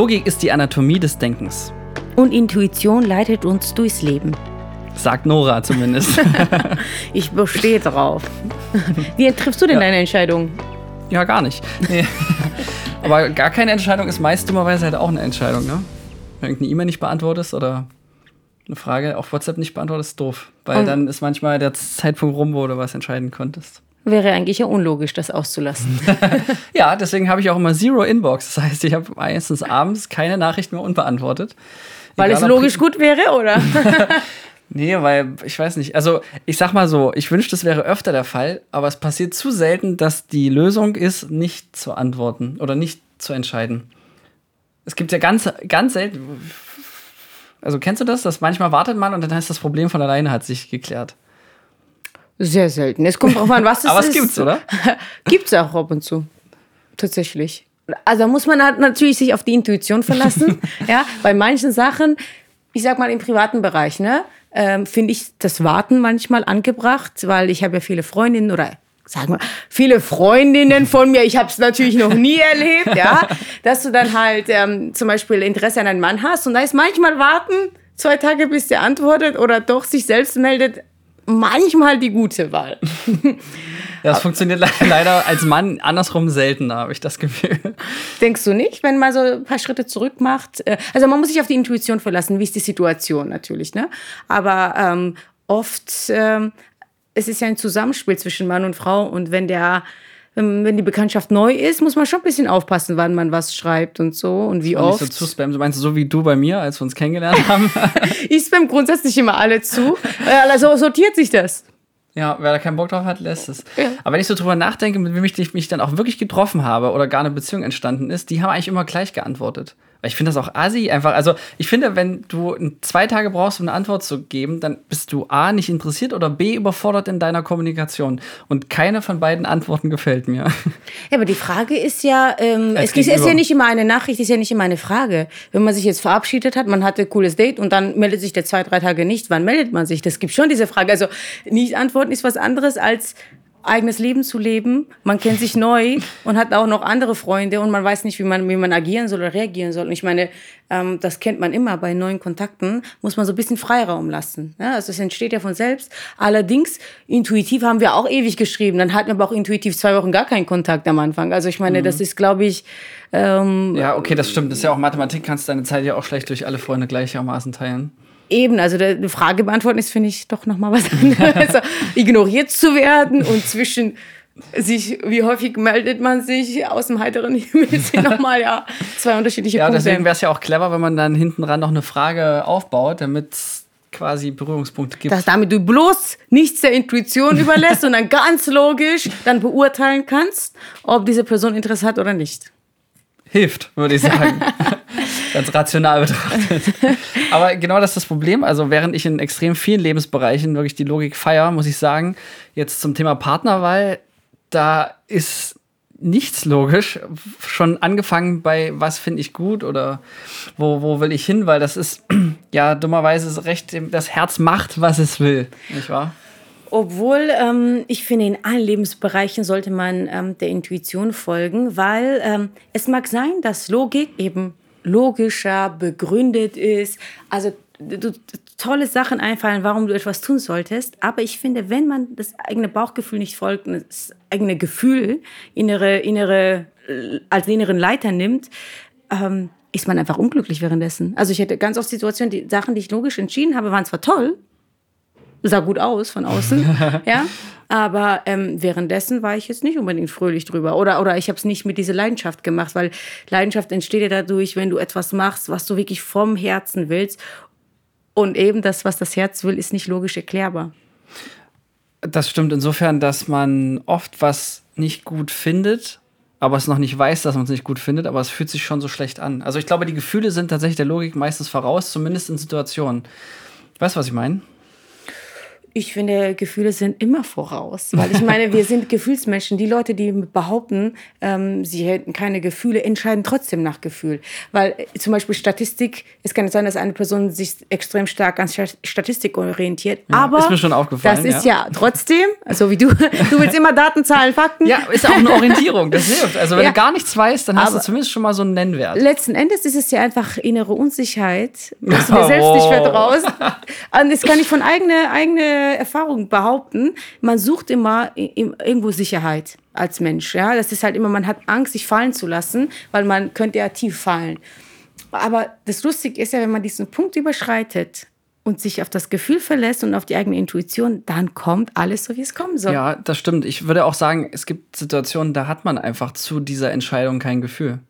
Logik ist die Anatomie des Denkens. Und Intuition leitet uns durchs Leben. Sagt Nora zumindest. ich bestehe drauf. Wie triffst du denn ja. deine Entscheidung? Ja, gar nicht. Nee. Aber gar keine Entscheidung ist meist dummerweise halt auch eine Entscheidung, ne? Wenn irgendeine E-Mail nicht beantwortest oder eine Frage auf WhatsApp nicht beantwortest, ist doof. Weil Und dann ist manchmal der Zeitpunkt rum, wo du was entscheiden konntest. Wäre eigentlich ja unlogisch, das auszulassen. ja, deswegen habe ich auch immer Zero Inbox. Das heißt, ich habe meistens abends keine Nachricht mehr unbeantwortet. Weil Egal, es logisch gut wäre, oder? nee, weil ich weiß nicht. Also, ich sag mal so, ich wünschte, das wäre öfter der Fall, aber es passiert zu selten, dass die Lösung ist, nicht zu antworten oder nicht zu entscheiden. Es gibt ja ganz, ganz selten. Also, kennst du das? Dass manchmal wartet man und dann heißt das Problem von alleine hat sich geklärt. Sehr selten. Es kommt drauf an, was es ist. Aber es gibt's, oder? gibt's auch ab und zu. Tatsächlich. Also da muss man halt natürlich sich auf die Intuition verlassen. ja, bei manchen Sachen, ich sag mal im privaten Bereich, ne, ähm, finde ich das Warten manchmal angebracht, weil ich habe ja viele Freundinnen oder sagen wir viele Freundinnen von mir. Ich habe es natürlich noch nie erlebt, ja, dass du dann halt ähm, zum Beispiel Interesse an einem Mann hast und da ist manchmal Warten zwei Tage, bis der antwortet oder doch sich selbst meldet manchmal die gute Wahl. Ja, das funktioniert leider als Mann andersrum seltener, habe ich das Gefühl. Denkst du nicht, wenn man so ein paar Schritte zurück macht? Äh, also man muss sich auf die Intuition verlassen, wie ist die Situation natürlich, ne? Aber ähm, oft ähm, es ist ja ein Zusammenspiel zwischen Mann und Frau und wenn der wenn die Bekanntschaft neu ist, muss man schon ein bisschen aufpassen, wann man was schreibt und so und wie oft. Nicht so zu spammen. Du meinst so wie du bei mir, als wir uns kennengelernt haben? ich spam grundsätzlich immer alle zu. Also sortiert sich das. Ja, wer da keinen Bock drauf hat, lässt es. Ja. Aber wenn ich so drüber nachdenke, mit wem ich mich dann auch wirklich getroffen habe oder gar eine Beziehung entstanden ist, die haben eigentlich immer gleich geantwortet. Weil ich finde das auch assi einfach. Also, ich finde, wenn du zwei Tage brauchst, um eine Antwort zu geben, dann bist du A, nicht interessiert oder B, überfordert in deiner Kommunikation. Und keine von beiden Antworten gefällt mir. Ja, aber die Frage ist ja, ähm, es ist, ist ja nicht immer eine Nachricht, ist ja nicht immer eine Frage. Wenn man sich jetzt verabschiedet hat, man hatte ein cooles Date und dann meldet sich der zwei, drei Tage nicht, wann meldet man sich? Das gibt schon diese Frage. Also, nicht antworten ist was anderes als eigenes Leben zu leben. Man kennt sich neu und hat auch noch andere Freunde und man weiß nicht, wie man, wie man agieren soll oder reagieren soll. Und ich meine, ähm, das kennt man immer bei neuen Kontakten, muss man so ein bisschen Freiraum lassen. Ja, also es entsteht ja von selbst. Allerdings, intuitiv haben wir auch ewig geschrieben. Dann hatten wir aber auch intuitiv zwei Wochen gar keinen Kontakt am Anfang. Also ich meine, mhm. das ist, glaube ich. Ähm, ja, okay, das stimmt. Das ist ja auch Mathematik, kannst deine Zeit ja auch schlecht durch alle Freunde gleichermaßen teilen. Eben, also die Frage beantworten ist, finde ich, doch nochmal was anderes. Also, ignoriert zu werden und zwischen sich, wie häufig meldet man sich aus dem heiteren Himmel, sind nochmal ja zwei unterschiedliche ja, Punkte. Ja, deswegen wäre es ja auch clever, wenn man dann hinten dran noch eine Frage aufbaut, damit es quasi Berührungspunkte gibt. Dass damit du bloß nichts der Intuition überlässt und dann ganz logisch dann beurteilen kannst, ob diese Person Interesse hat oder nicht. Hilft, würde ich sagen. Ganz rational betrachtet. Aber genau das ist das Problem. Also, während ich in extrem vielen Lebensbereichen wirklich die Logik feiere, muss ich sagen, jetzt zum Thema Partnerwahl, da ist nichts logisch. Schon angefangen bei, was finde ich gut oder wo, wo will ich hin, weil das ist ja dummerweise recht, das Herz macht, was es will, nicht wahr? Obwohl ähm, ich finde, in allen Lebensbereichen sollte man ähm, der Intuition folgen, weil ähm, es mag sein, dass Logik eben logischer, begründet ist. Also du, tolle Sachen einfallen, warum du etwas tun solltest. Aber ich finde, wenn man das eigene Bauchgefühl nicht folgt, das eigene Gefühl, innere, innere, äh, als inneren Leiter nimmt, ähm, ist man einfach unglücklich währenddessen. Also ich hätte ganz oft Situationen, die Sachen, die ich logisch entschieden habe, waren zwar toll, sah gut aus von außen, ja, aber ähm, währenddessen war ich jetzt nicht unbedingt fröhlich drüber. Oder, oder ich habe es nicht mit dieser Leidenschaft gemacht, weil Leidenschaft entsteht ja dadurch, wenn du etwas machst, was du wirklich vom Herzen willst. Und eben das, was das Herz will, ist nicht logisch erklärbar. Das stimmt insofern, dass man oft was nicht gut findet, aber es noch nicht weiß, dass man es nicht gut findet, aber es fühlt sich schon so schlecht an. Also ich glaube, die Gefühle sind tatsächlich der Logik meistens voraus, zumindest in Situationen. Weißt du, was ich meine? Ich finde, Gefühle sind immer voraus. Weil ich meine, wir sind Gefühlsmenschen. Die Leute, die behaupten, ähm, sie hätten keine Gefühle, entscheiden trotzdem nach Gefühl. Weil äh, zum Beispiel Statistik, es kann sein, dass eine Person sich extrem stark an Statistik orientiert. Ja, aber ist mir schon aufgefallen. Das ist ja, ja trotzdem, so wie du, du willst immer Daten, Zahlen, Fakten. Ja, ist auch eine Orientierung. Das hilft. Also wenn ja. du gar nichts weißt, dann hast aber du zumindest schon mal so einen Nennwert. Letzten Endes ist es ja einfach innere Unsicherheit, dass du dir selbst oh. nicht vertraust. Und das kann ich von eigener eigene Erfahrung behaupten, man sucht immer irgendwo Sicherheit als Mensch. Ja, das ist halt immer, man hat Angst, sich fallen zu lassen, weil man könnte ja tief fallen. Aber das Lustige ist ja, wenn man diesen Punkt überschreitet und sich auf das Gefühl verlässt und auf die eigene Intuition, dann kommt alles so, wie es kommen soll. Ja, das stimmt. Ich würde auch sagen, es gibt Situationen, da hat man einfach zu dieser Entscheidung kein Gefühl.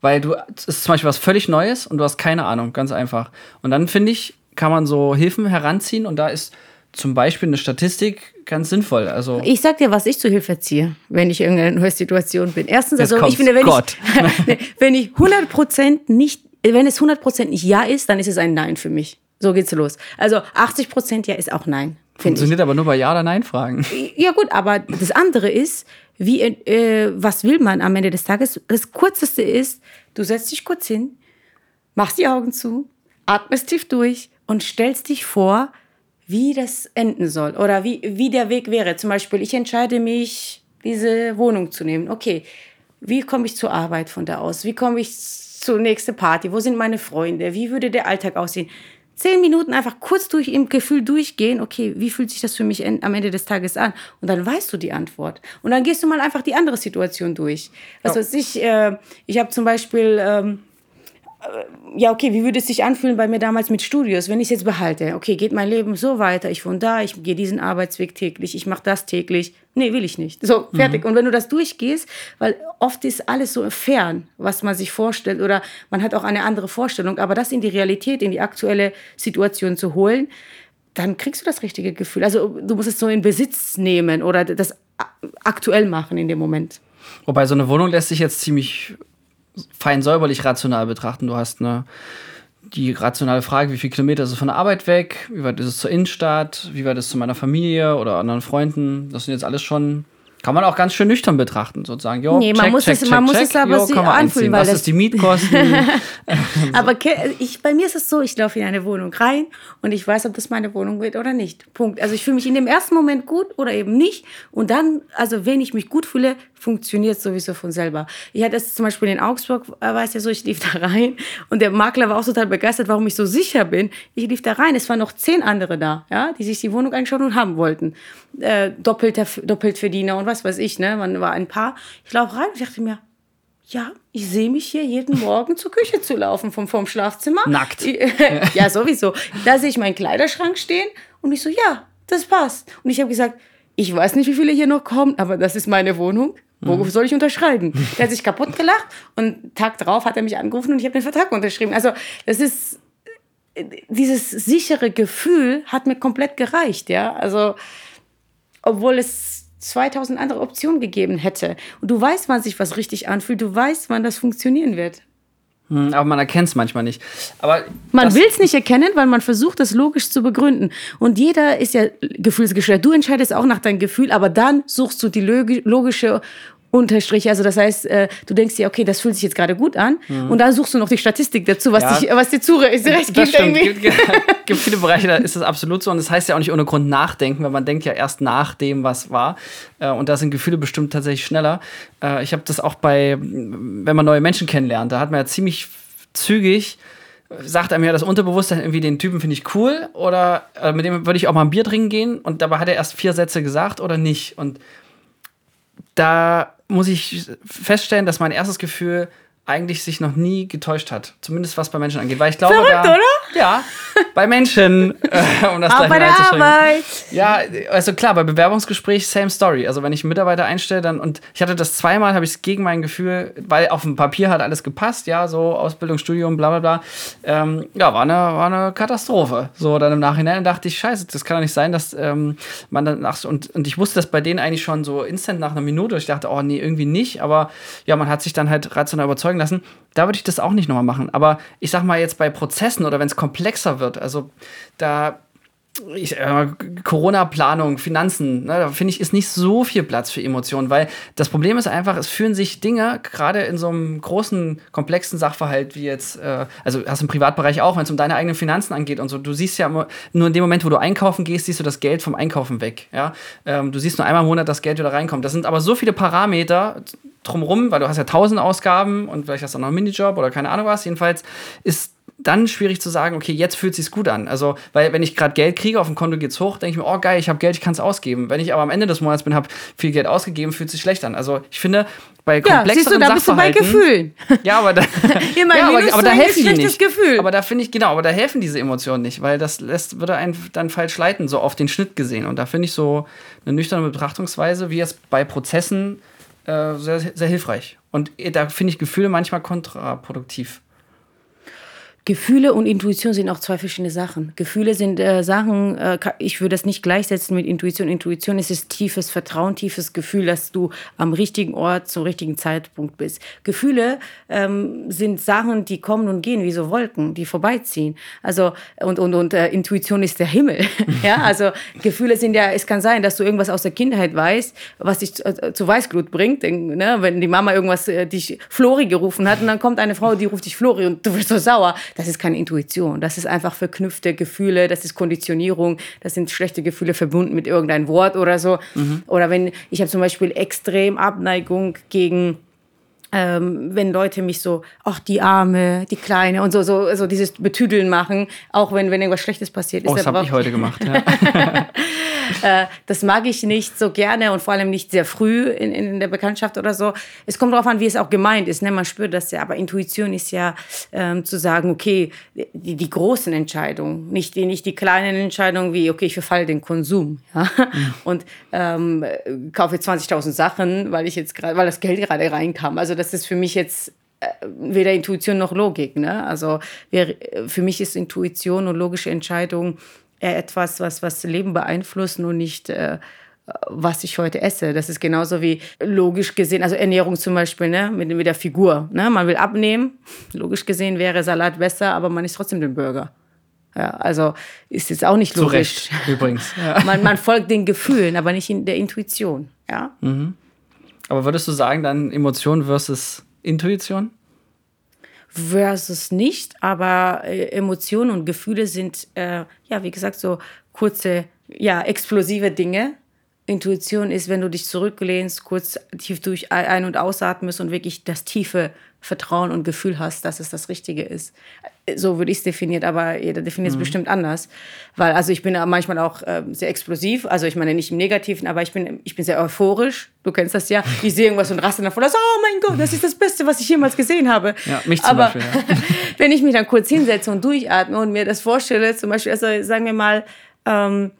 Weil du, es ist zum Beispiel was völlig Neues und du hast keine Ahnung, ganz einfach. Und dann finde ich, kann man so Hilfen heranziehen und da ist zum Beispiel eine Statistik ganz sinnvoll. Also ich sag dir, was ich zu Hilfe ziehe, wenn ich in einer neuen Situation bin. Erstens, also ich finde, wenn Gott. ich, wenn ich 100% nicht, wenn es 100% nicht Ja ist, dann ist es ein Nein für mich. So geht's los. Also 80% Ja ist auch Nein. Funktioniert ich. aber nur bei Ja oder Nein Fragen. Ja gut, aber das andere ist, wie, äh, was will man am Ende des Tages? Das Kürzeste ist, du setzt dich kurz hin, machst die Augen zu, atmest tief durch und stellst dich vor, wie das enden soll oder wie, wie der Weg wäre. Zum Beispiel, ich entscheide mich, diese Wohnung zu nehmen. Okay, wie komme ich zur Arbeit von da aus? Wie komme ich zur nächsten Party? Wo sind meine Freunde? Wie würde der Alltag aussehen? Zehn Minuten einfach kurz durch im Gefühl durchgehen, okay, wie fühlt sich das für mich am Ende des Tages an? Und dann weißt du die Antwort. Und dann gehst du mal einfach die andere Situation durch. Also ja. ich, äh, ich habe zum Beispiel ähm, äh, ja, okay, wie würde es sich anfühlen bei mir damals mit Studios, wenn ich es jetzt behalte? Okay, geht mein Leben so weiter, ich wohne da, ich gehe diesen Arbeitsweg täglich, ich mache das täglich. Nee, will ich nicht. So, fertig. Mhm. Und wenn du das durchgehst, weil oft ist alles so fern, was man sich vorstellt oder man hat auch eine andere Vorstellung, aber das in die Realität, in die aktuelle Situation zu holen, dann kriegst du das richtige Gefühl. Also du musst es so in Besitz nehmen oder das aktuell machen in dem Moment. Wobei so eine Wohnung lässt sich jetzt ziemlich fein säuberlich rational betrachten. Du hast eine, die rationale Frage, wie viele Kilometer ist es von der Arbeit weg, wie weit ist es zur Innenstadt, wie weit ist es zu meiner Familie oder anderen Freunden. Das sind jetzt alles schon kann man auch ganz schön nüchtern betrachten, sozusagen. Jo, nee, man check, muss, check, es, check, man muss es aber jo, sich anfühlen. Weil Was ist die Mietkosten? aber ich, bei mir ist es so, ich laufe in eine Wohnung rein und ich weiß, ob das meine Wohnung wird oder nicht. Punkt. Also ich fühle mich in dem ersten Moment gut oder eben nicht. Und dann, also wenn ich mich gut fühle, funktioniert es sowieso von selber. Ich hatte es zum Beispiel in Augsburg, äh, es ja so, ich lief da rein und der Makler war auch total begeistert, warum ich so sicher bin. Ich lief da rein, es waren noch zehn andere da, ja, die sich die Wohnung angeschaut und haben wollten. Äh, doppelter, Doppeltverdiener und was weiß ich, ne? Man war ein Paar. Ich laufe rein und dachte mir, ja, ich sehe mich hier jeden Morgen zur Küche zu laufen vom, vom Schlafzimmer. Nackt. ja, sowieso. Da sehe ich meinen Kleiderschrank stehen und ich so, ja, das passt. Und ich habe gesagt, ich weiß nicht, wie viele hier noch kommen, aber das ist meine Wohnung. Wo mhm. soll ich unterschreiben? Der hat sich kaputt gelacht und Tag drauf hat er mich angerufen und ich habe den Vertrag unterschrieben. Also, das ist dieses sichere Gefühl hat mir komplett gereicht, ja. Also, obwohl es 2000 andere Optionen gegeben hätte. Und du weißt, wann sich was richtig anfühlt, du weißt, wann das funktionieren wird. Hm, aber man erkennt es manchmal nicht. Aber man will es nicht erkennen, weil man versucht, das logisch zu begründen. Und jeder ist ja gefühlsgesteuert. Du entscheidest auch nach deinem Gefühl, aber dann suchst du die logische Unterstrich, also das heißt, äh, du denkst dir, okay, das fühlt sich jetzt gerade gut an mhm. und dann suchst du noch die Statistik dazu, was, ja. dich, was dir zurecht gibt. Das stimmt. Irgendwie. Gibt, gibt viele Bereiche, da ist das absolut so und das heißt ja auch nicht ohne Grund nachdenken, weil man denkt ja erst nach dem, was war äh, und da sind Gefühle bestimmt tatsächlich schneller. Äh, ich habe das auch bei, wenn man neue Menschen kennenlernt, da hat man ja ziemlich zügig sagt einem ja das Unterbewusstsein irgendwie, den Typen finde ich cool oder äh, mit dem würde ich auch mal ein Bier trinken gehen und dabei hat er erst vier Sätze gesagt oder nicht und da muss ich feststellen, dass mein erstes Gefühl eigentlich sich noch nie getäuscht hat. Zumindest was bei Menschen angeht. Weil ich glaube, Verrückt, da, oder? Ja, bei Menschen. Äh, um das Auch bei der Arbeit. Ja, also klar, bei Bewerbungsgespräch same story. Also wenn ich einen Mitarbeiter einstelle, dann und ich hatte das zweimal, habe ich es gegen mein Gefühl, weil auf dem Papier hat alles gepasst, ja, so Ausbildung, Studium, bla bla bla. Ähm, ja, war eine, war eine Katastrophe. So dann im Nachhinein dachte ich, scheiße, das kann doch nicht sein, dass ähm, man dann nach und, und ich wusste das bei denen eigentlich schon so instant nach einer Minute. Ich dachte, oh nee, irgendwie nicht. Aber ja, man hat sich dann halt rational überzeugen lassen. Da würde ich das auch nicht nochmal machen. Aber ich sag mal jetzt bei Prozessen oder wenn es komplexer wird, also da äh, Corona-Planung, Finanzen, ne, da finde ich, ist nicht so viel Platz für Emotionen, weil das Problem ist einfach, es führen sich Dinge, gerade in so einem großen, komplexen Sachverhalt wie jetzt, äh, also hast du im Privatbereich auch, wenn es um deine eigenen Finanzen angeht und so, du siehst ja nur in dem Moment, wo du einkaufen gehst, siehst du das Geld vom Einkaufen weg. Ja? Ähm, du siehst nur einmal im Monat, das Geld wieder reinkommt. Das sind aber so viele Parameter drumherum, weil du hast ja tausend Ausgaben und vielleicht hast du noch einen Minijob oder keine Ahnung was. Jedenfalls ist dann schwierig zu sagen, okay, jetzt fühlt sich's gut an. Also, weil wenn ich gerade Geld kriege, auf dem Konto geht's hoch, denke ich mir, oh geil, ich habe Geld, ich kann es ausgeben. Wenn ich aber am Ende des Monats bin, habe viel Geld ausgegeben, fühlt sich schlecht an. Also, ich finde, bei komplexeren ja, siehst du, da bist du bei Gefühlen. Ja, aber da, ja, aber, aber da helfen die nicht. Gefühl. Aber da finde ich genau, aber da helfen diese Emotionen nicht, weil das lässt würde einen dann falsch leiten, so auf den Schnitt gesehen. Und da finde ich so eine nüchterne Betrachtungsweise, wie es bei Prozessen äh, sehr, sehr hilfreich. Und da finde ich Gefühle manchmal kontraproduktiv. Gefühle und Intuition sind auch zwei verschiedene Sachen. Gefühle sind äh, Sachen, äh, ich würde das nicht gleichsetzen mit Intuition. Intuition ist das tiefes Vertrauen, tiefes Gefühl, dass du am richtigen Ort zum richtigen Zeitpunkt bist. Gefühle ähm, sind Sachen, die kommen und gehen wie so Wolken, die vorbeiziehen. Also und und und äh, Intuition ist der Himmel. ja, also Gefühle sind ja, es kann sein, dass du irgendwas aus der Kindheit weißt, was dich äh, zu Weißglut bringt. Ne? Wenn die Mama irgendwas äh, dich Flori gerufen hat und dann kommt eine Frau, die ruft dich Flori und du wirst so sauer das ist keine Intuition. Das ist einfach verknüpfte Gefühle, das ist Konditionierung, das sind schlechte Gefühle verbunden mit irgendeinem Wort oder so. Mhm. Oder wenn ich habe zum Beispiel extrem Abneigung gegen ähm, wenn Leute mich so, ach, die Arme, die Kleine und so, so, so dieses Betüdeln machen, auch wenn, wenn irgendwas Schlechtes passiert ist. Oh, das habe ich heute gemacht, ja. äh, das mag ich nicht so gerne und vor allem nicht sehr früh in, in der Bekanntschaft oder so. Es kommt darauf an, wie es auch gemeint ist. Ne? Man spürt das ja, aber Intuition ist ja ähm, zu sagen, okay, die, die großen Entscheidungen, nicht die, nicht die kleinen Entscheidungen wie, okay, ich verfalle den Konsum ja? Mhm. und ähm, kaufe 20.000 Sachen, weil ich jetzt gerade, weil das Geld gerade reinkam. Also das ist für mich jetzt äh, weder Intuition noch Logik. Ne? Also für mich ist Intuition und logische Entscheidung eher etwas, was was Leben beeinflussen und nicht äh, was ich heute esse. Das ist genauso wie logisch gesehen, also Ernährung zum Beispiel, ne, mit, mit der Figur. Ne? Man will abnehmen. Logisch gesehen wäre Salat besser, aber man isst trotzdem den Burger. Ja, also ist jetzt auch nicht logisch. Zu Recht, übrigens. Ja. Man, man folgt den Gefühlen, aber nicht in der Intuition. Ja. Mhm. Aber würdest du sagen, dann Emotion versus Intuition? Versus nicht, aber äh, Emotionen und Gefühle sind, äh, ja, wie gesagt, so kurze, ja, explosive Dinge. Intuition ist, wenn du dich zurücklehnst, kurz tief durch ein- und ausatmest und wirklich das tiefe Vertrauen und Gefühl hast, dass es das Richtige ist. So würde ich es definiert, aber jeder definiert es mhm. bestimmt anders. Weil, also ich bin manchmal auch äh, sehr explosiv, also ich meine nicht im Negativen, aber ich bin, ich bin sehr euphorisch. Du kennst das ja. Ich sehe irgendwas und raste davon, oh mein Gott, das ist das Beste, was ich jemals gesehen habe. Ja, mich zum aber, Beispiel. Ja. wenn ich mich dann kurz hinsetze und durchatme und mir das vorstelle, zum Beispiel, also sagen wir mal, ähm,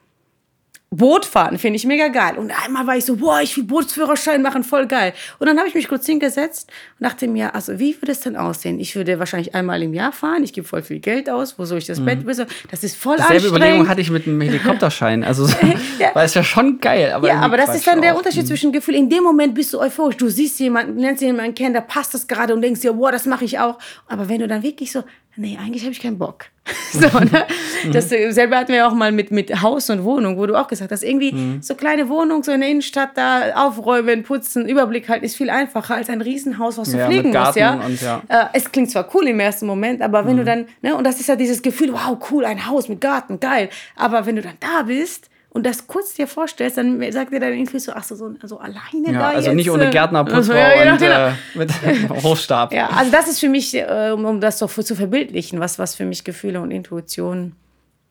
Boot fahren finde ich mega geil. Und einmal war ich so, boah, ich will Bootsführerschein machen, voll geil. Und dann habe ich mich kurz hingesetzt und dachte mir, also wie würde es denn aussehen? Ich würde wahrscheinlich einmal im Jahr fahren, ich gebe voll viel Geld aus, wo soll ich das mhm. Bett wissen? Das ist voll Dasselbe anstrengend. Überlegung hatte ich mit einem Helikopterschein. Also so, ja. war es ja schon geil. Aber ja, aber das ist dann der Unterschied mhm. zwischen Gefühl. In dem Moment bist du euphorisch. Du siehst jemanden, lernst jemanden kennen, da passt das gerade und denkst dir, boah, das mache ich auch. Aber wenn du dann wirklich so, nee, eigentlich habe ich keinen Bock. so, ne? Mhm. Das äh, selber hatten wir auch mal mit, mit Haus und Wohnung, wo du auch gesagt hast, irgendwie mhm. so kleine Wohnung, so in der Innenstadt da aufräumen, putzen, Überblick halt ist viel einfacher als ein Riesenhaus, was du ja, pflegen musst. Ja? Und, ja. Äh, es klingt zwar cool im ersten Moment, aber wenn mhm. du dann, ne, und das ist ja dieses Gefühl, wow, cool, ein Haus mit Garten, geil. Aber wenn du dann da bist, und das kurz dir vorstellst, dann sagt dir dein Intuit so, ach so, so, so alleine ja, da Also jetzt, nicht ohne äh, Gärtner, Putzfrau ja, und genau. äh, mit Hofstab. Ja, also das ist für mich, äh, um das so zu verbildlichen, was, was für mich Gefühle und Intuition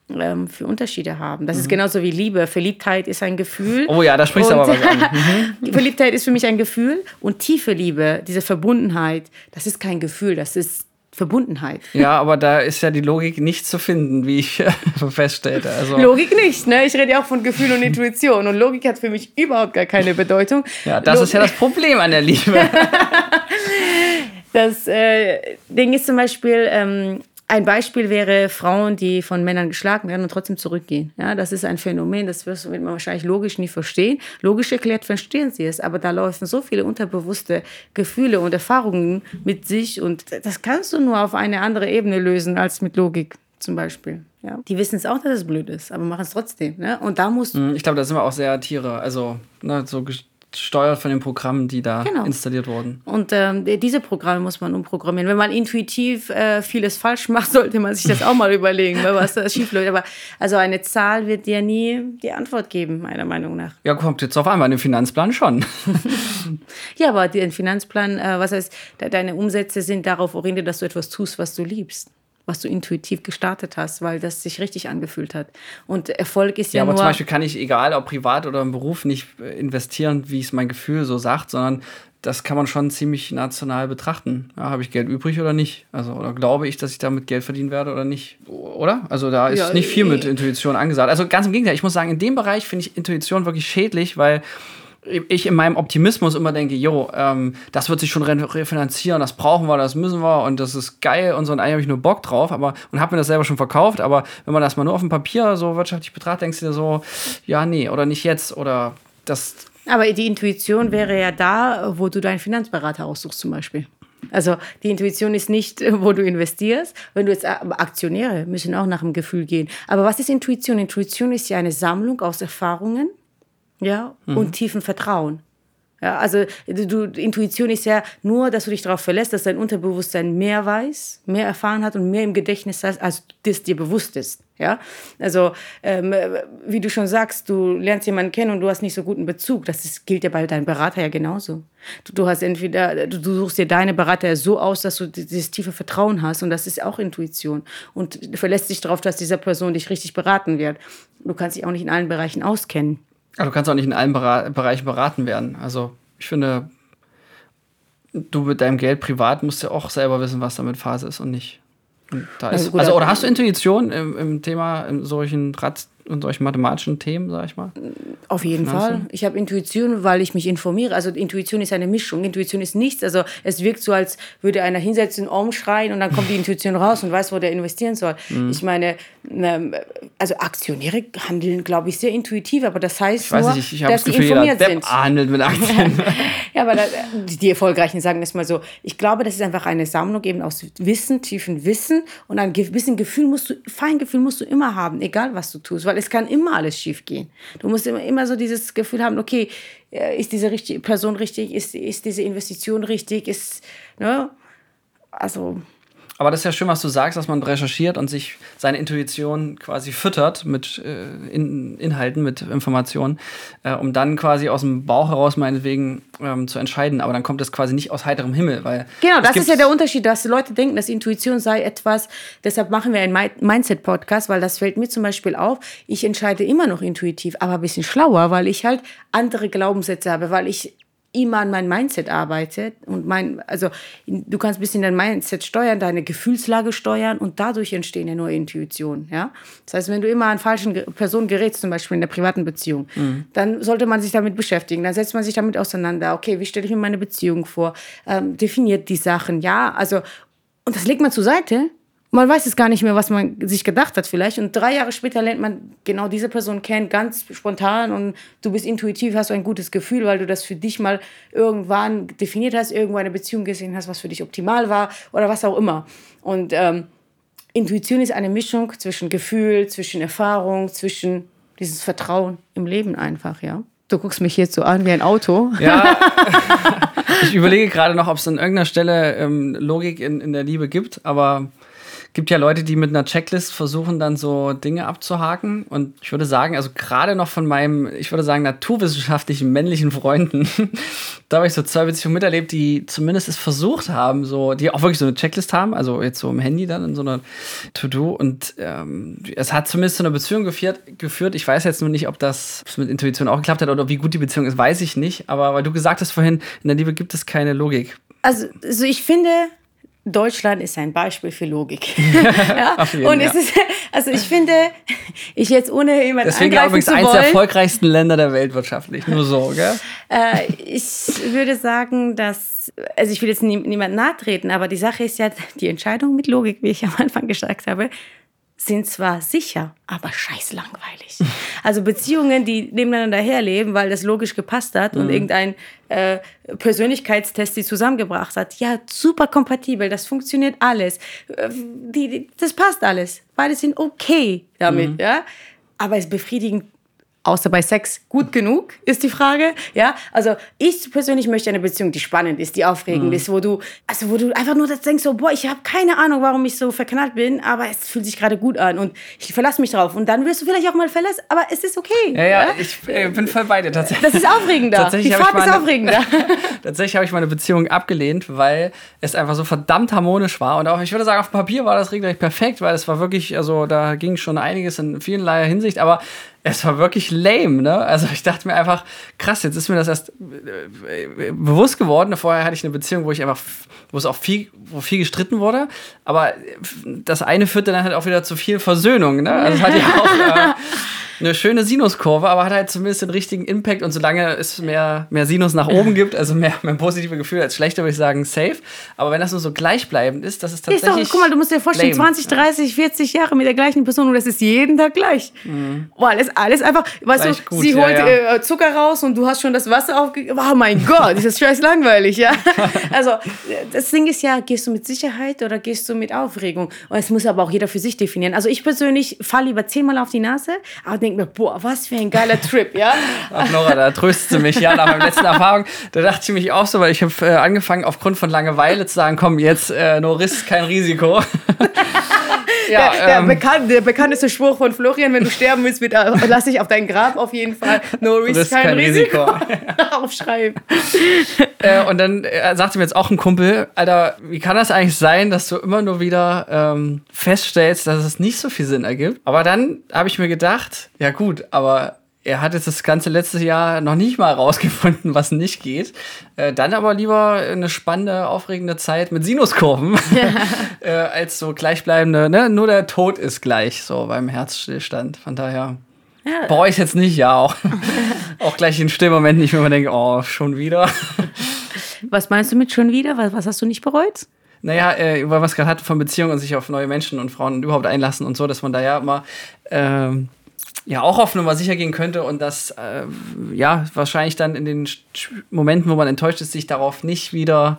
ähm, für Unterschiede haben. Das mhm. ist genauso wie Liebe. Verliebtheit ist ein Gefühl. Oh ja, da sprichst du aber was an. Mhm. Verliebtheit ist für mich ein Gefühl und tiefe Liebe, diese Verbundenheit, das ist kein Gefühl, das ist Verbundenheit. Ja, aber da ist ja die Logik nicht zu finden, wie ich feststellte. Also Logik nicht, ne? Ich rede ja auch von Gefühl und Intuition und Logik hat für mich überhaupt gar keine Bedeutung. Ja, das Log ist ja das Problem an der Liebe. das äh, Ding ist zum Beispiel, ähm, ein Beispiel wäre Frauen, die von Männern geschlagen werden und trotzdem zurückgehen. Ja, das ist ein Phänomen, das wird man wahrscheinlich logisch nicht verstehen. Logisch erklärt verstehen sie es, aber da laufen so viele unterbewusste Gefühle und Erfahrungen mit sich und das kannst du nur auf eine andere Ebene lösen als mit Logik zum Beispiel. Ja? Die wissen es auch, dass es blöd ist, aber machen es trotzdem. Ne? Und da musst Ich glaube, da sind wir auch sehr Tiere, also ne, so gesteuert von den Programmen, die da genau. installiert wurden. Und ähm, diese Programme muss man umprogrammieren. Wenn man intuitiv äh, vieles falsch macht, sollte man sich das auch mal überlegen, was da schief läuft. Aber also eine Zahl wird dir nie die Antwort geben, meiner Meinung nach. Ja, kommt jetzt auf einmal, den Finanzplan schon. ja, aber den Finanzplan, äh, was heißt, deine Umsätze sind darauf orientiert, dass du etwas tust, was du liebst was du intuitiv gestartet hast, weil das sich richtig angefühlt hat. Und Erfolg ist ja, ja aber nur... zum Beispiel kann ich, egal ob privat oder im Beruf, nicht äh, investieren, wie es mein Gefühl so sagt, sondern das kann man schon ziemlich national betrachten. Ja, Habe ich Geld übrig oder nicht? Also, oder glaube ich, dass ich damit Geld verdienen werde oder nicht? Oder? Also, da ist ja, nicht viel mit Intuition angesagt. Also, ganz im Gegenteil, ich muss sagen, in dem Bereich finde ich Intuition wirklich schädlich, weil ich in meinem Optimismus immer denke, jo, ähm, das wird sich schon refinanzieren, das brauchen wir, das müssen wir und das ist geil und so und eigentlich habe ich nur Bock drauf, aber und habe mir das selber schon verkauft, aber wenn man das mal nur auf dem Papier so wirtschaftlich betrachtet, denkst du dir so, ja, nee, oder nicht jetzt oder das. Aber die Intuition wäre ja da, wo du deinen Finanzberater aussuchst zum Beispiel. Also die Intuition ist nicht, wo du investierst. Wenn du jetzt Aktionäre müssen auch nach dem Gefühl gehen. Aber was ist Intuition? Intuition ist ja eine Sammlung aus Erfahrungen ja, mhm. und tiefen Vertrauen. Ja, also du, Intuition ist ja nur, dass du dich darauf verlässt, dass dein Unterbewusstsein mehr weiß, mehr erfahren hat und mehr im Gedächtnis hat, als das dir bewusst ist. Ja, also ähm, wie du schon sagst, du lernst jemanden kennen und du hast nicht so guten Bezug. Das ist, gilt ja bei deinem Berater ja genauso. Du, du hast entweder, du, du suchst dir deine Berater so aus, dass du dieses tiefe Vertrauen hast und das ist auch Intuition und du verlässt dich darauf, dass dieser Person dich richtig beraten wird. Du kannst dich auch nicht in allen Bereichen auskennen. Aber du kannst auch nicht in allen Bera Bereichen beraten werden. Also ich finde, du mit deinem Geld privat musst ja auch selber wissen, was damit Phase ist und nicht. Und da ist, also, oder hast du Intuition im, im Thema, in solchen Rad und solchen mathematischen Themen, sag ich mal? Auf jeden Fall. Ich habe Intuition, weil ich mich informiere. Also Intuition ist eine Mischung. Intuition ist nichts. Also es wirkt so, als würde einer hinsetzen, umschreien und dann kommt die Intuition raus und weiß, wo der investieren soll. Mhm. Ich meine, ähm, also Aktionäre handeln, glaube ich, sehr intuitiv, aber das heißt ich nur, nicht, ich dass sie informiert sind. handelt mit Aktien. ja, aber das, die Erfolgreichen sagen es mal so. Ich glaube, das ist einfach eine Sammlung eben aus Wissen, tiefen Wissen und ein bisschen Gefühl musst du, Feingefühl musst du immer haben, egal was du tust, weil es kann immer alles schief gehen. Du musst immer, immer so dieses Gefühl haben, okay, äh, ist diese richtige Person richtig, ist, ist diese Investition richtig, ist, ne, also aber das ist ja schön, was du sagst, dass man recherchiert und sich seine Intuition quasi füttert mit äh, in, Inhalten, mit Informationen, äh, um dann quasi aus dem Bauch heraus meinetwegen ähm, zu entscheiden. Aber dann kommt das quasi nicht aus heiterem Himmel. Weil genau, das ist ja der Unterschied, dass Leute denken, dass Intuition sei etwas, deshalb machen wir einen Mindset-Podcast, weil das fällt mir zum Beispiel auf. Ich entscheide immer noch intuitiv, aber ein bisschen schlauer, weil ich halt andere Glaubenssätze habe, weil ich immer an mein Mindset arbeitet und mein, also du kannst ein bisschen dein Mindset steuern, deine Gefühlslage steuern und dadurch entstehen ja nur Intuitionen, ja. Das heißt, wenn du immer an falschen Personen gerätst, zum Beispiel in der privaten Beziehung, mhm. dann sollte man sich damit beschäftigen, dann setzt man sich damit auseinander, okay, wie stelle ich mir meine Beziehung vor, ähm, definiert die Sachen, ja, also und das legt man zur Seite man weiß es gar nicht mehr, was man sich gedacht hat vielleicht. Und drei Jahre später lernt man genau diese Person kennen, ganz spontan und du bist intuitiv, hast du ein gutes Gefühl, weil du das für dich mal irgendwann definiert hast, irgendwo eine Beziehung gesehen hast, was für dich optimal war oder was auch immer. Und ähm, Intuition ist eine Mischung zwischen Gefühl, zwischen Erfahrung, zwischen dieses Vertrauen im Leben einfach, ja. Du guckst mich jetzt so an wie ein Auto. Ja. ich überlege gerade noch, ob es an irgendeiner Stelle ähm, Logik in, in der Liebe gibt, aber gibt ja Leute, die mit einer Checklist versuchen, dann so Dinge abzuhaken. Und ich würde sagen, also gerade noch von meinem, ich würde sagen, naturwissenschaftlichen männlichen Freunden, da habe ich so zwei Beziehungen miterlebt, die zumindest es versucht haben, so, die auch wirklich so eine Checklist haben, also jetzt so im Handy dann in so einer To-Do. Und ähm, es hat zumindest zu einer Beziehung geführt, geführt. Ich weiß jetzt nur nicht, ob das mit Intuition auch geklappt hat oder wie gut die Beziehung ist, weiß ich nicht. Aber weil du gesagt hast vorhin, in der Liebe gibt es keine Logik. Also, also ich finde, Deutschland ist ein Beispiel für Logik. ja? Jeden, und es ja. ist, also ich finde, ich jetzt ohne jemanden Deswegen angreifen zu wollen, eines der erfolgreichsten Länder der Welt wirtschaftlich, nur so, gell? Äh, ich würde sagen, dass, also ich will jetzt nie, niemand nahtreten, aber die Sache ist ja, die Entscheidung mit Logik, wie ich am Anfang gesagt habe, sind zwar sicher, aber scheiß langweilig. Also Beziehungen, die nebeneinander herleben, weil das logisch gepasst hat und irgendein äh, Persönlichkeitstest die zusammengebracht hat. Ja, super kompatibel, das funktioniert alles. Äh, Die, die, das passt alles. Beide sind okay damit, ja. Aber es befriedigend außer bei Sex gut genug, ist die Frage. Ja, also ich persönlich möchte eine Beziehung, die spannend ist, die aufregend ist, wo du, also wo du einfach nur das denkst, so, boah, ich habe keine Ahnung, warum ich so verknallt bin, aber es fühlt sich gerade gut an und ich verlasse mich drauf. Und dann wirst du vielleicht auch mal verlassen, aber es ist okay. Ja, ja, ich äh, bin voll bei dir tatsächlich. Das ist aufregender. Tatsächlich die Fahrt ist meine- aufregender. Tatsächlich habe ich meine Beziehung abgelehnt, weil es einfach so verdammt harmonisch war. Und auch, ich würde sagen, auf Papier war das regelrecht perfekt, weil es war wirklich, also da ging schon einiges in vielerlei Hinsicht, aber es war wirklich lame, ne? Also ich dachte mir einfach, krass, jetzt ist mir das erst äh, äh, bewusst geworden. Vorher hatte ich eine Beziehung, wo ich einfach, wo es auch viel, wo viel gestritten wurde, aber das eine führte dann halt auch wieder zu viel Versöhnung, ne? Also es hat ja auch äh, eine schöne Sinuskurve, aber hat halt zumindest den richtigen Impact und solange es mehr, mehr Sinus nach oben gibt, also mehr, mehr positive Gefühle als schlechte, würde ich sagen, safe. Aber wenn das nur so gleichbleibend ist, das ist Ist doch, tatsächlich. guck mal, du musst dir vorstellen, lame. 20, 30, 40 Jahre mit der gleichen Person und das ist jeden Tag gleich. Weil es alles einfach, weißt Gleich du, gut, sie ja, holt ja. Äh, Zucker raus und du hast schon das Wasser aufgegeben. Oh mein Gott, ist das scheiß langweilig, ja? Also, das Ding ist ja, gehst du mit Sicherheit oder gehst du mit Aufregung? Und es muss aber auch jeder für sich definieren. Also, ich persönlich falle lieber zehnmal auf die Nase, aber denke mir, boah, was für ein geiler Trip, ja? Ach, Nora, da tröstet sie mich. Ja, nach meiner letzten Erfahrung, da dachte ich mich auch so, weil ich habe äh, angefangen, aufgrund von Langeweile zu sagen, komm, jetzt äh, no risk, kein Risiko. ja, der, der, ähm, bekannt, der bekannteste Spruch von Florian, wenn du sterben willst, mit, äh, lass dich auf dein Grab auf jeden Fall. No risk, Risk, kein, kein Risiko. Risiko. Aufschreiben. Äh, und dann äh, sagte mir jetzt auch ein Kumpel, Alter, wie kann das eigentlich sein, dass du immer nur wieder ähm, feststellst, dass es nicht so viel Sinn ergibt? Aber dann habe ich mir gedacht, ja gut, aber er hat jetzt das ganze letzte Jahr noch nicht mal rausgefunden, was nicht geht. Äh, dann aber lieber eine spannende, aufregende Zeit mit Sinuskurven, äh, als so gleichbleibende, ne? Nur der Tod ist gleich, so beim Herzstillstand. Von daher. Ja. Brauche ich jetzt nicht, ja auch. auch gleich in stillen Momenten nicht, wenn man denkt, oh, schon wieder. Was meinst du mit schon wieder? Was, was hast du nicht bereut? Naja, äh, weil wir es gerade hatten von Beziehungen und sich auf neue Menschen und Frauen überhaupt einlassen und so, dass man da ja immer ähm, ja auch auf Nummer sicher gehen könnte und dass ähm, ja wahrscheinlich dann in den Momenten, wo man enttäuscht ist, sich darauf nicht wieder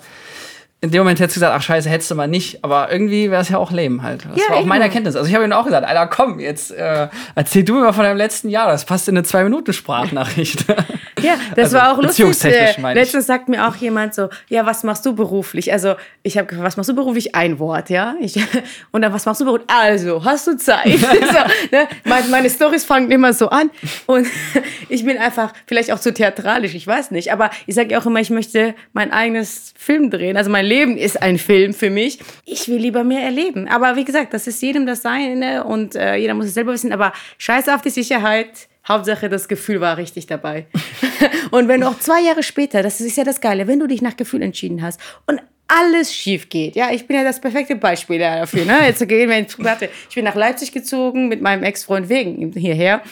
in dem Moment hättest du gesagt, ach scheiße, hättest du mal nicht. Aber irgendwie wäre es ja auch lame halt. Das Ja, war auch meine Erkenntnis. Also ich habe ihm auch gesagt, Alter, komm, jetzt äh, erzähl du mir mal von deinem letzten Jahr. Das passt in eine Zwei-Minuten-Sprachnachricht. Ja, das Also, war auch lustig. Äh. Letztens sagt mir auch jemand so, ja, was machst du beruflich? Also ich habe gefragt, was machst du beruflich? Ein Wort, ja. Ich, und dann, was machst du beruflich? Also, hast du Zeit? so, ne? meine, meine Stories fangen immer so an. Und ich bin einfach vielleicht auch zu theatralisch, ich weiß nicht. Aber ich sage ja auch immer, ich möchte mein eigenes Film drehen. Also mein Leben ist ein Film für mich. Ich will lieber mehr erleben. Aber wie gesagt, das ist jedem das Seine und äh, jeder muss es selber wissen. Aber scheiß auf die Sicherheit. Hauptsache, das Gefühl war richtig dabei. und wenn auch zwei Jahre später, das ist ja das Geile, wenn du dich nach Gefühl entschieden hast und alles schief geht. Ja, ich bin ja das perfekte Beispiel dafür. Ne? Jetzt gehen wir ins Private. Ich bin nach Leipzig gezogen mit meinem Ex-Freund wegen hierher.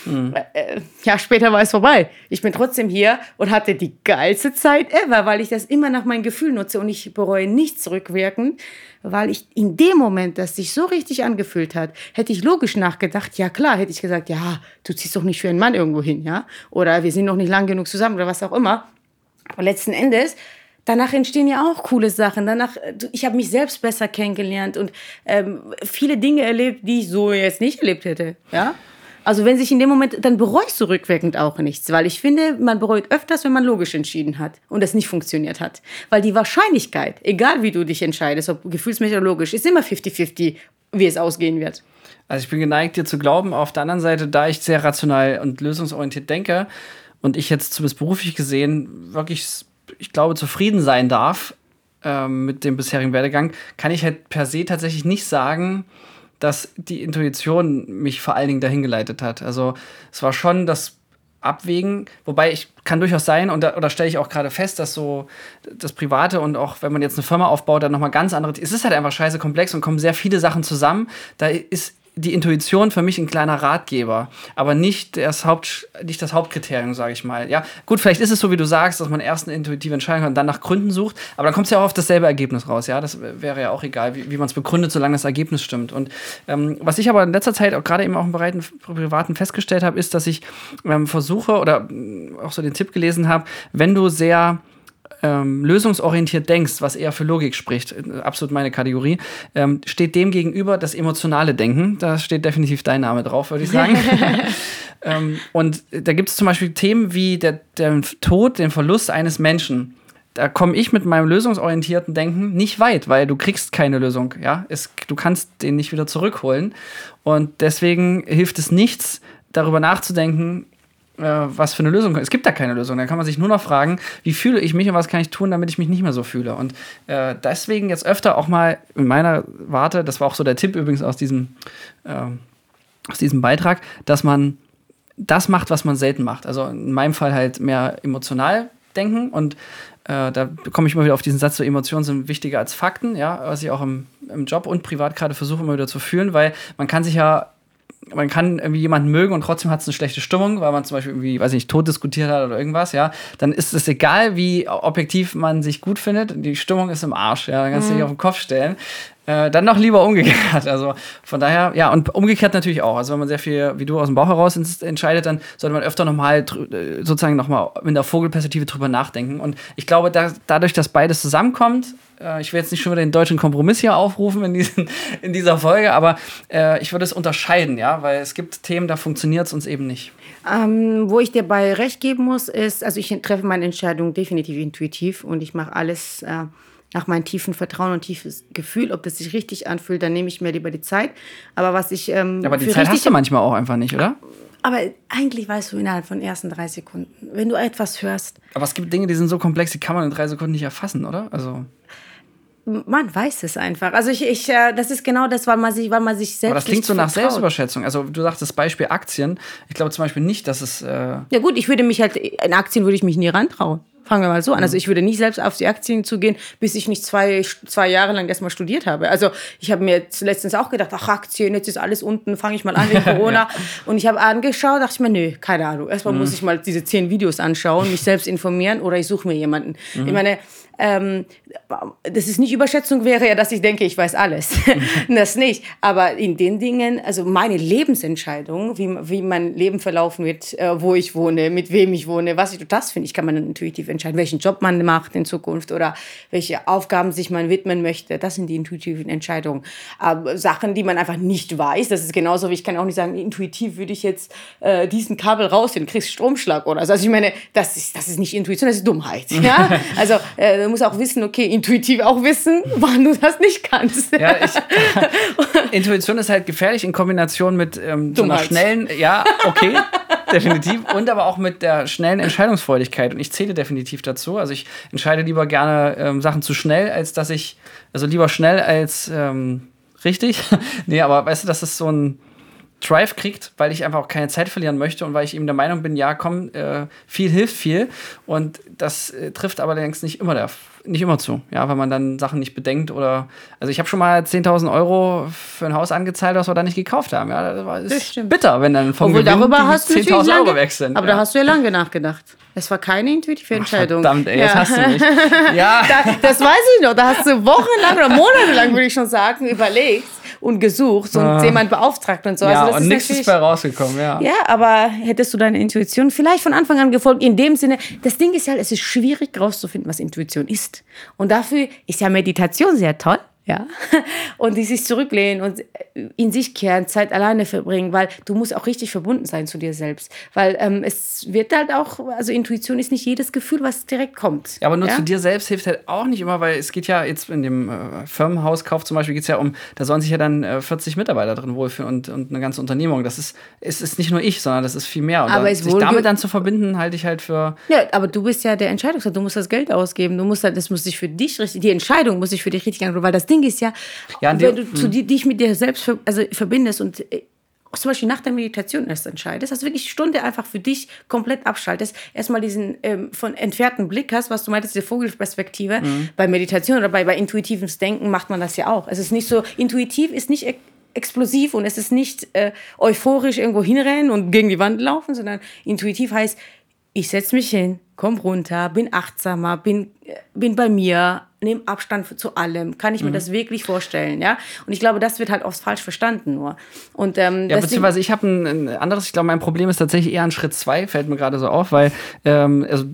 Äh, ja, später war es vorbei. Ich bin trotzdem hier und hatte die geilste Zeit ever, weil ich das immer nach meinem Gefühl nutze und ich bereue nichts rückwirkend, weil ich in dem Moment, das sich so richtig angefühlt hat, hätte ich logisch nachgedacht, ja klar, hätte ich gesagt, ja, du ziehst doch nicht für einen Mann irgendwo hin, ja? Oder wir sind noch nicht lang genug zusammen oder was auch immer. Aber letzten Endes, danach entstehen ja auch coole Sachen. Danach, äh, ich habe mich selbst besser kennengelernt und ähm, viele Dinge erlebt, die ich so jetzt nicht erlebt hätte. Ja? Also wenn sich in dem Moment, dann bereust du rückwirkend auch nichts, weil ich finde, man bereut öfters, wenn man logisch entschieden hat und es nicht funktioniert hat. Weil die Wahrscheinlichkeit, egal wie du dich entscheidest, ob gefühlsmäßig oder logisch, ist immer 50-50, wie es ausgehen wird. Also ich bin geneigt, dir zu glauben. Auf der anderen Seite, da ich sehr rational und lösungsorientiert denke und ich jetzt zumindest beruflich gesehen wirklich, ich glaube, zufrieden sein darf ähm, mit dem bisherigen Werdegang, kann ich halt per se tatsächlich nicht sagen, dass die Intuition mich vor allen Dingen dahin geleitet hat. Also es war schon das Abwägen, wobei ich kann durchaus sein, und da, oder stelle ich auch gerade fest, dass so das Private und auch wenn man jetzt eine Firma aufbaut, dann nochmal ganz andere. Es ist halt einfach scheiße komplex und kommen sehr viele Sachen zusammen. Da ist die Intuition für mich ein kleiner Ratgeber, aber nicht das, Haupt, nicht das Hauptkriterium, sage ich mal. Ja, gut, vielleicht ist es so, wie du sagst, dass man erst eine intuitive Entscheidung hat und dann nach Gründen sucht, aber dann kommt es ja auch auf dasselbe Ergebnis raus. Ja, das wäre ja auch egal, wie, wie man es begründet, solange das Ergebnis stimmt. Und ähm, was ich aber in letzter Zeit auch gerade eben auch im Breiten, Privaten festgestellt habe, ist, dass ich ähm, versuche oder äh, auch so den Tipp gelesen habe, wenn du sehr ähm, lösungsorientiert denkst, was eher für Logik spricht, äh, absolut meine Kategorie, ähm, steht dem gegenüber das emotionale Denken. Da steht definitiv dein Name drauf, würde ich sagen. ähm, und da gibt es zum Beispiel Themen wie der, der Tod, den Verlust eines Menschen da komme ich mit meinem lösungsorientierten Denken nicht weit, weil du kriegst keine Lösung. Ja? Es, du kannst den nicht wieder zurückholen. Und deswegen hilft es nichts, darüber nachzudenken, äh, was für eine Lösung. Es gibt da keine Lösung. Da kann man sich nur noch fragen, wie fühle ich mich und was kann ich tun, damit ich mich nicht mehr so fühle. Und äh, deswegen jetzt öfter auch mal in meiner Warte, das war auch so der Tipp übrigens aus diesem, äh, aus diesem Beitrag, dass man das macht, was man selten macht. Also in meinem Fall halt mehr emotional denken und äh, da komme ich immer wieder auf diesen Satz, so Emotionen sind wichtiger als Fakten, ja, was ich auch im, im Job und privat gerade versuche immer wieder zu fühlen, weil man kann sich ja man kann irgendwie jemanden mögen und trotzdem hat es eine schlechte Stimmung, weil man zum Beispiel irgendwie, weiß ich nicht, tot diskutiert hat oder irgendwas, ja, dann ist es egal, wie objektiv man sich gut findet, die Stimmung ist im Arsch, ja, dann kannst du mhm. dich auf den Kopf stellen. Äh, dann noch lieber umgekehrt. Also von daher, ja, und umgekehrt natürlich auch. Also wenn man sehr viel, wie du, aus dem Bauch heraus entscheidet, dann sollte man öfter nochmal äh, sozusagen nochmal mit der Vogelperspektive drüber nachdenken. Und ich glaube, da, dadurch, dass beides zusammenkommt, äh, ich will jetzt nicht schon wieder den deutschen Kompromiss hier aufrufen in, diesen, in dieser Folge, aber äh, ich würde es unterscheiden, ja, weil es gibt Themen, da funktioniert es uns eben nicht. Ähm, wo ich dir bei recht geben muss, ist, also ich treffe meine Entscheidung definitiv intuitiv und ich mache alles äh, nach meinem tiefen Vertrauen und tiefes Gefühl, ob das sich richtig anfühlt, dann nehme ich mir lieber die Zeit. Aber was ich. Ähm, aber die Zeit hast du manchmal auch einfach nicht, oder? Aber eigentlich weißt du innerhalb von ersten drei Sekunden, wenn du etwas hörst. Aber es gibt Dinge, die sind so komplex, die kann man in drei Sekunden nicht erfassen, oder? Also man weiß es einfach. Also ich, ich äh, das ist genau das, weil man sich, weil man sich selbst. Aber das klingt so nach vertraut. Selbstüberschätzung. Also du sagst das Beispiel Aktien. Ich glaube zum Beispiel nicht, dass es. Äh ja gut, ich würde mich halt in Aktien würde ich mich nie rantrauen. Fangen wir mal so an. Also mhm. ich würde nicht selbst auf die Aktien zugehen, bis ich nicht zwei, zwei Jahre lang erstmal studiert habe. Also ich habe mir letztens auch gedacht, ach Aktien, jetzt ist alles unten, fange ich mal an wegen Corona. Und ich habe angeschaut, dachte ich mir, nö, keine Ahnung. Erstmal mhm. muss ich mal diese zehn Videos anschauen, mich selbst informieren oder ich suche mir jemanden. Mhm. Ich meine, ähm, das ist nicht Überschätzung wäre ja, dass ich denke, ich weiß alles. das nicht. Aber in den Dingen, also meine Lebensentscheidung, wie, wie mein Leben verlaufen wird, äh, wo ich wohne, mit wem ich wohne, was ich, das finde ich, kann man intuitiv entscheiden, welchen Job man macht in Zukunft oder welche Aufgaben sich man widmen möchte. Das sind die intuitiven Entscheidungen. Aber Sachen, die man einfach nicht weiß, das ist genauso wie ich kann auch nicht sagen, intuitiv würde ich jetzt äh, diesen Kabel rausziehen, kriegst Stromschlag oder so. Also ich meine, das ist, das ist nicht Intuition, das ist Dummheit. Ja? Also äh, du musst auch wissen, okay, intuitiv auch wissen, wann du das nicht kannst. Ja, ich, Intuition ist halt gefährlich in Kombination mit ähm, so einer schnellen, ja, okay, definitiv, und aber auch mit der schnellen Entscheidungsfreudigkeit. Und ich zähle definitiv dazu. Also ich entscheide lieber gerne ähm, Sachen zu schnell, als dass ich, also lieber schnell als ähm, richtig. nee, aber weißt du, das ist so ein Drive kriegt, weil ich einfach auch keine Zeit verlieren möchte und weil ich eben der Meinung bin, ja, komm, äh, viel hilft viel. Und das äh, trifft aber längst nicht immer der nicht immer zu, ja, weil man dann Sachen nicht bedenkt oder also ich habe schon mal 10.000 Euro für ein Haus angezahlt, was wir da nicht gekauft haben, ja, das, war, das stimmt. bitter, wenn dann vom Obwohl, Gewinn darüber hast 10.000 Euro weg sind. Aber ja. da hast du ja lange nachgedacht. Es war keine intuitive Entscheidung. Ach, verdammt, ey, ja. jetzt hast du mich. ja. Da, das weiß ich noch, da hast du wochenlang oder monatelang, würde ich schon sagen, überlegt und gesucht und ah. jemand beauftragt und so. Ja, also und nichts ist bei rausgekommen, ja. Ja, aber hättest du deine Intuition vielleicht von Anfang an gefolgt, in dem Sinne, das Ding ist ja, es ist schwierig rauszufinden, was Intuition ist. Und dafür ist ja Meditation sehr toll ja, und die sich zurücklehnen und in sich kehren, Zeit alleine verbringen, weil du musst auch richtig verbunden sein zu dir selbst, weil ähm, es wird halt auch, also Intuition ist nicht jedes Gefühl, was direkt kommt. Ja, aber nur ja? zu dir selbst hilft halt auch nicht immer, weil es geht ja jetzt in dem äh, Firmenhauskauf zum Beispiel geht es ja um, da sollen sich ja dann äh, 40 Mitarbeiter drin wohlfühlen und, und eine ganze Unternehmung. Das ist, es ist nicht nur ich, sondern das ist viel mehr. Und aber dann, sich damit dann zu verbinden, halte ich halt für. Ja, aber du bist ja der Entscheidungshaber, du musst das Geld ausgeben, du musst halt, das muss sich für dich richtig, die Entscheidung muss sich für dich richtig anrufen, weil das Ding Ding ist ja, ja wenn du zu, dich mit dir selbst also verbindest und äh, zum Beispiel nach der Meditation erst entscheidest, dass du wirklich Stunde einfach für dich komplett abschaltest, erstmal diesen ähm, von entfernten Blick hast, was du meintest, diese Vogelperspektive. Mhm. Bei Meditation oder bei, bei intuitivem Denken macht man das ja auch. Es ist nicht so, intuitiv ist nicht explosiv und es ist nicht äh, euphorisch irgendwo hinrennen und gegen die Wand laufen, sondern intuitiv heißt, ich setze mich hin, komm runter, bin achtsamer, bin, äh, bin bei mir, nehme Abstand zu allem. Kann ich mir mhm. das wirklich vorstellen, ja? Und ich glaube, das wird halt oft falsch verstanden nur. Und, ähm, ja, beziehungsweise ich habe ein, ein, anderes, ich glaube, mein Problem ist tatsächlich eher an Schritt zwei, fällt mir gerade so auf, weil ähm, also,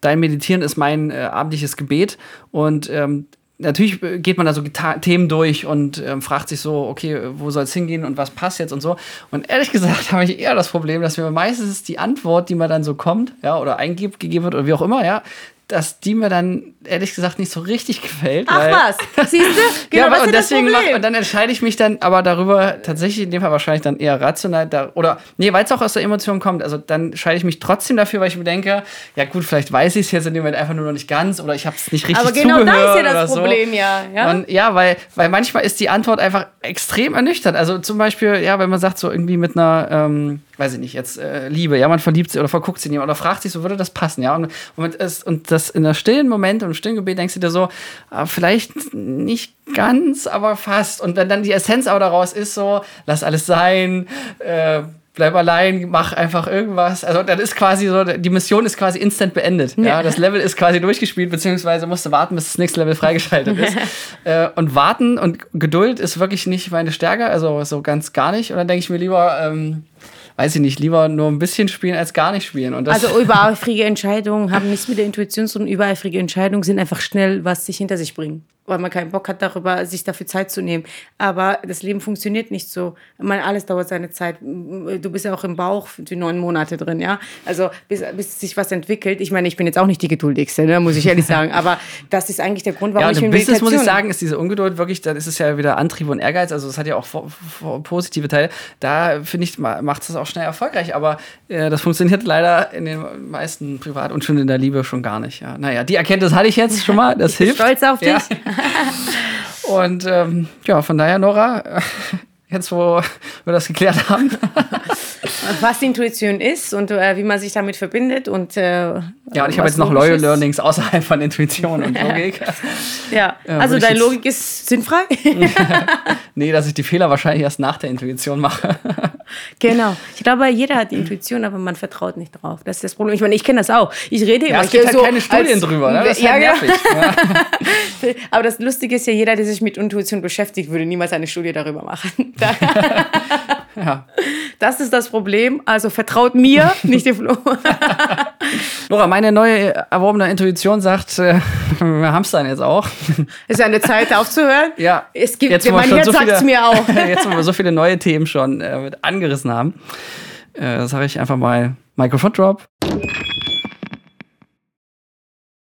dein Meditieren ist mein äh, abendliches Gebet und ähm, natürlich geht man da so Themen durch und ähm, fragt sich so, okay, wo soll es hingehen und was passt jetzt und so. Und ehrlich gesagt habe ich eher das Problem, dass mir meistens die Antwort, die man dann so kommt, ja, oder eingibt, gegeben wird oder wie auch immer, ja, dass die mir dann ehrlich gesagt nicht so richtig gefällt. Ach was, siehst du? Genau, ja, aber, und deswegen mach, und dann entscheide ich mich dann aber darüber tatsächlich in dem Fall wahrscheinlich dann eher rational da, oder nee, weil es auch aus der Emotion kommt. Also dann entscheide ich mich trotzdem dafür, weil ich mir denke, ja gut, vielleicht weiß ich es jetzt in dem Moment einfach nur noch nicht ganz oder ich habe es nicht richtig aber genau zugehört da ist ja das Problem, so. ja. Ja, und, ja weil, weil manchmal ist die Antwort einfach extrem ernüchternd. Also zum Beispiel, ja, wenn man sagt so irgendwie mit einer ähm, weiß ich nicht, jetzt äh, Liebe, ja, man verliebt sich oder verguckt sich in jemanden oder fragt sich so, würde das passen, ja? Und, und, es, und das in der stillen Moment und im stillen Gebet denkst du dir so, äh, vielleicht nicht ganz, aber fast. Und wenn dann die Essenz aber daraus ist so, lass alles sein, äh, bleib allein, mach einfach irgendwas. Also dann ist quasi so, die Mission ist quasi instant beendet. Ja, ja das Level ist quasi durchgespielt, beziehungsweise musst du warten, bis das nächste Level freigeschaltet ist. äh, und warten und Geduld ist wirklich nicht meine Stärke, also so ganz gar nicht. Und dann denke ich mir lieber, ähm, weiß ich nicht, lieber nur ein bisschen spielen als gar nicht spielen. Und also übereifrige Entscheidungen haben nichts mit der Intuition zu tun. Übereifrige Entscheidungen sind einfach schnell, was sich hinter sich bringen weil man keinen Bock hat, darüber sich dafür Zeit zu nehmen. Aber das Leben funktioniert nicht so. Man, alles dauert seine Zeit. Du bist ja auch im Bauch die neun Monate drin, ja. Also bis, bis sich was entwickelt. Ich meine, ich bin jetzt auch nicht die geduldigste, ne, muss ich ehrlich sagen. Aber das ist eigentlich der Grund, warum ja, ich im Business muss ich sagen, ist diese Ungeduld wirklich, dann ist es ja wieder Antrieb und Ehrgeiz. Also es hat ja auch positive Teile. Da finde ich macht es auch schnell erfolgreich. Aber äh, das funktioniert leider in den meisten Privat- und schon in der Liebe schon gar nicht. Ja. Naja, die Erkenntnis hatte ich jetzt schon mal. Das ich hilft. Bin stolz auf dich. Ja. Und ähm, ja, von daher, Nora, jetzt wo wir das geklärt haben. Was Intuition ist und äh, wie man sich damit verbindet und äh, ja, und ich habe jetzt noch neue Learnings außerhalb von Intuition und Logik. ja, also deine Logik ist sinnfrei? nee, dass ich die Fehler wahrscheinlich erst nach der Intuition mache. genau. Ich glaube, jeder hat die Intuition, aber man vertraut nicht drauf. Das ist das Problem. Ich meine, ich kenne das auch. Ich rede immer. Ja, es gibt halt so keine Studien als, drüber. Ne? Das ist ja, halt nervig. Ja. aber das Lustige ist ja, jeder, der sich mit Intuition beschäftigt, würde niemals eine Studie darüber machen. ja. Das ist das Problem. Also vertraut mir, nicht dem Flo. Laura, meine neue erworbene Intuition sagt, äh, wir haben es dann jetzt auch. Ist ja eine Zeit aufzuhören. Ja. Es gibt, jetzt, mein Herz so sagt es mir auch. jetzt, wo wir so viele neue Themen schon äh, angerissen haben, äh, sage ich einfach mal Microphone Drop.